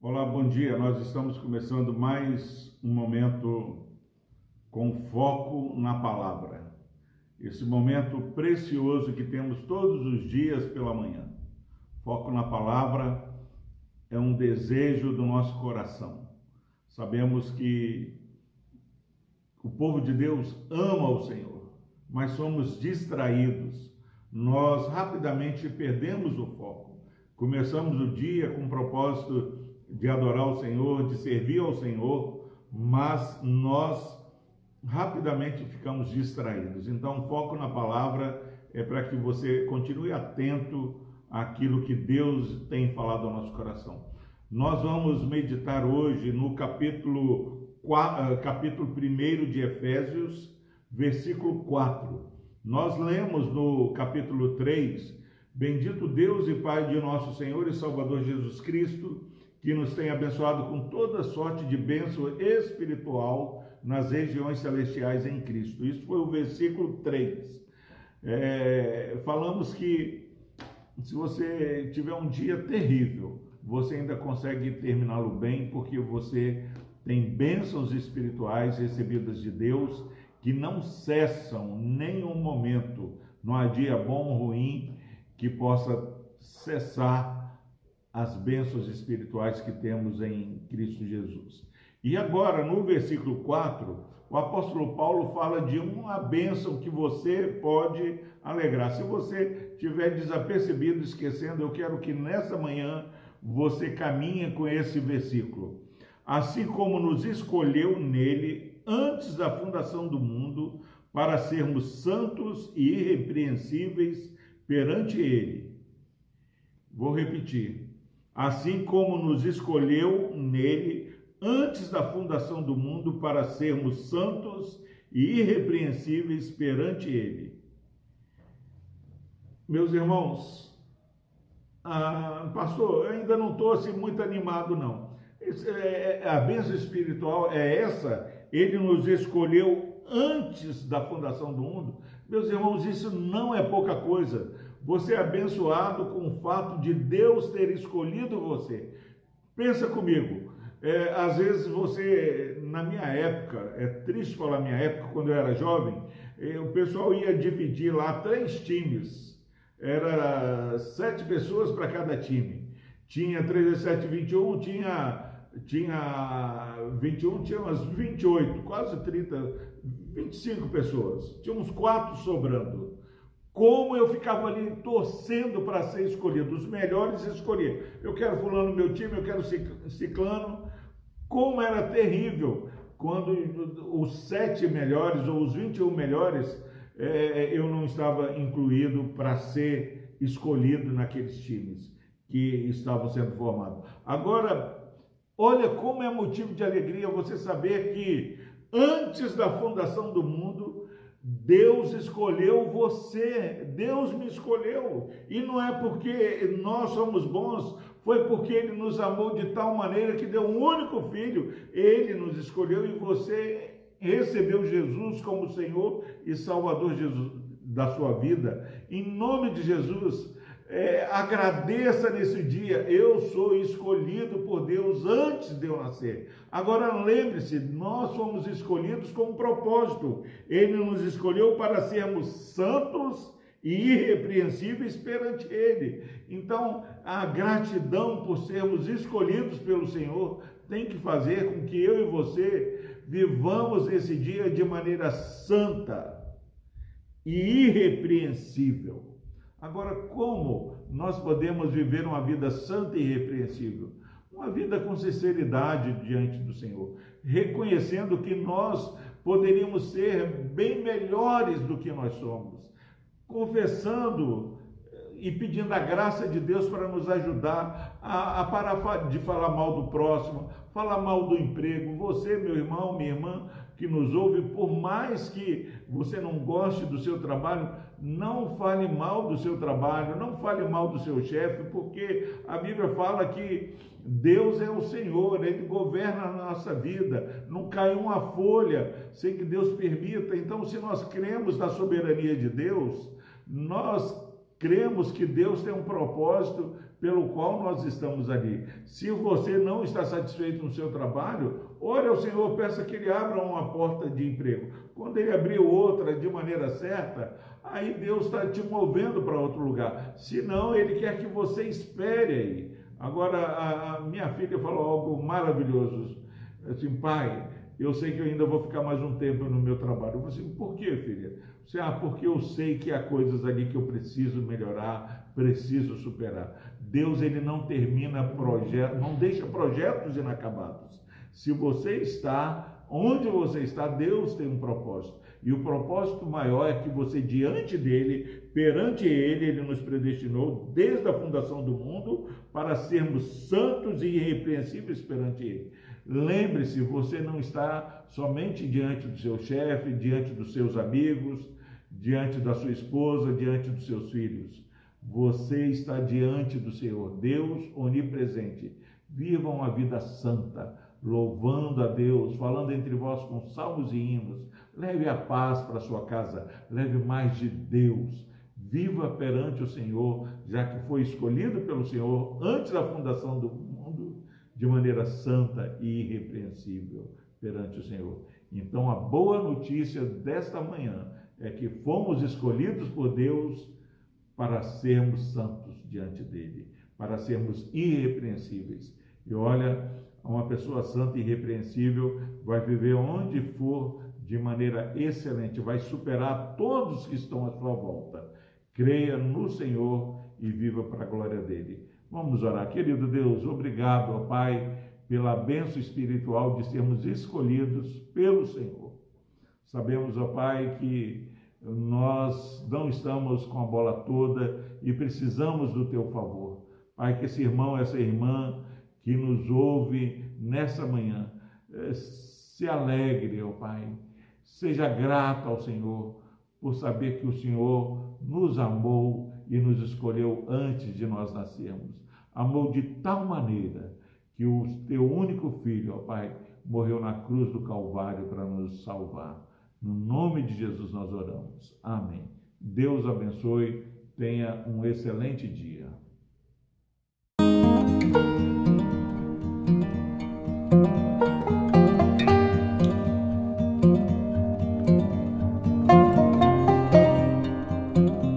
Olá, bom dia. Nós estamos começando mais um momento com foco na palavra. Esse momento precioso que temos todos os dias pela manhã. Foco na palavra é um desejo do nosso coração. Sabemos que o povo de Deus ama o Senhor, mas somos distraídos. Nós rapidamente perdemos o foco. Começamos o dia com o propósito de adorar o Senhor, de servir ao Senhor, mas nós rapidamente ficamos distraídos. Então, foco na palavra é para que você continue atento àquilo que Deus tem falado ao nosso coração. Nós vamos meditar hoje no capítulo, 4, eh, capítulo 1 de Efésios, versículo 4. Nós lemos no capítulo 3, Bendito Deus e Pai de nosso Senhor e Salvador Jesus Cristo, que nos tem abençoado com toda sorte de bênção espiritual nas regiões celestiais em Cristo. Isso foi o versículo 3. É, falamos que se você tiver um dia terrível, você ainda consegue terminá-lo bem, porque você tem bênçãos espirituais recebidas de Deus que não cessam nenhum momento. Não há dia bom ou ruim que possa cessar as bênçãos espirituais que temos em Cristo Jesus. E agora, no versículo 4, o apóstolo Paulo fala de uma bênção que você pode alegrar. Se você tiver desapercebido, esquecendo, eu quero que nessa manhã você caminhe com esse versículo. Assim como nos escolheu nele antes da fundação do mundo para sermos santos e irrepreensíveis perante ele. Vou repetir. Assim como nos escolheu nele antes da fundação do mundo para sermos santos e irrepreensíveis perante ele. Meus irmãos, ah, pastor, eu ainda não estou assim muito animado, não. É, é, a bênção espiritual é essa, ele nos escolheu antes da fundação do mundo. Meus irmãos, isso não é pouca coisa. Você é abençoado com o fato de Deus ter escolhido você. Pensa comigo, é, às vezes você, na minha época, é triste falar minha época, quando eu era jovem, é, o pessoal ia dividir lá três times era sete pessoas para cada time. Tinha 3 7, 21, tinha, tinha 21, tinha umas 28, quase 30, 25 pessoas. Tinha uns quatro sobrando. Como eu ficava ali torcendo para ser escolhido, os melhores escolher. Eu quero fulano no meu time, eu quero ciclano. Como era terrível quando os sete melhores ou os 21 melhores é, eu não estava incluído para ser escolhido naqueles times que estavam sendo formados. Agora, olha como é motivo de alegria você saber que antes da fundação do mundo, Deus escolheu você, Deus me escolheu, e não é porque nós somos bons, foi porque Ele nos amou de tal maneira que deu um único filho, Ele nos escolheu e você recebeu Jesus como Senhor e Salvador Jesus, da sua vida, em nome de Jesus, é, agradeça nesse dia, eu sou escolhido por Deus antes de eu nascer. Agora lembre-se, nós fomos escolhidos com um propósito. Ele nos escolheu para sermos santos e irrepreensíveis perante Ele. Então, a gratidão por sermos escolhidos pelo Senhor tem que fazer com que eu e você vivamos esse dia de maneira santa e irrepreensível. Agora, como nós podemos viver uma vida santa e irrepreensível? Uma vida com sinceridade diante do Senhor, reconhecendo que nós poderíamos ser bem melhores do que nós somos, confessando e pedindo a graça de Deus para nos ajudar a, a parar de falar mal do próximo, falar mal do emprego. Você, meu irmão, minha irmã, que nos ouve, por mais que você não goste do seu trabalho, não fale mal do seu trabalho, não fale mal do seu chefe, porque a Bíblia fala que Deus é o Senhor, Ele governa a nossa vida, não cai uma folha sem que Deus permita. Então, se nós cremos na soberania de Deus, nós cremos que Deus tem um propósito pelo qual nós estamos ali. Se você não está satisfeito no seu trabalho, ore ao Senhor, peça que Ele abra uma porta de emprego. Quando Ele abrir outra de maneira certa, aí Deus está te movendo para outro lugar. Se não, Ele quer que você espere aí. Agora, a, a minha filha falou algo maravilhoso. Assim, pai, eu sei que eu ainda vou ficar mais um tempo no meu trabalho. Eu falei assim, por que, filha? Você, ah, porque eu sei que há coisas ali que eu preciso melhorar, preciso superar. Deus, ele não termina projetos, não deixa projetos inacabados. Se você está onde você está, Deus tem um propósito. E o propósito maior é que você, diante dele, perante ele, ele nos predestinou desde a fundação do mundo para sermos santos e irrepreensíveis perante ele. Lembre-se, você não está somente diante do seu chefe, diante dos seus amigos, diante da sua esposa, diante dos seus filhos. Você está diante do Senhor, Deus onipresente. Viva uma vida santa, louvando a Deus, falando entre vós com salmos e hinos. Leve a paz para sua casa, leve mais de Deus. Viva perante o Senhor, já que foi escolhido pelo Senhor antes da fundação do de maneira santa e irrepreensível perante o Senhor. Então, a boa notícia desta manhã é que fomos escolhidos por Deus para sermos santos diante dele, para sermos irrepreensíveis. E olha, uma pessoa santa e irrepreensível vai viver onde for de maneira excelente, vai superar todos que estão à sua volta. Creia no Senhor e viva para a glória dele. Vamos orar. Querido Deus, obrigado, ó Pai, pela benção espiritual de sermos escolhidos pelo Senhor. Sabemos, ó Pai, que nós não estamos com a bola toda e precisamos do teu favor. Pai, que esse irmão, essa irmã que nos ouve nessa manhã, eh, se alegre, ó Pai, seja grato ao Senhor por saber que o Senhor nos amou e nos escolheu antes de nós nascermos. Amou de tal maneira que o teu único filho, ó Pai, morreu na cruz do Calvário para nos salvar. No nome de Jesus nós oramos. Amém. Deus abençoe. Tenha um excelente dia.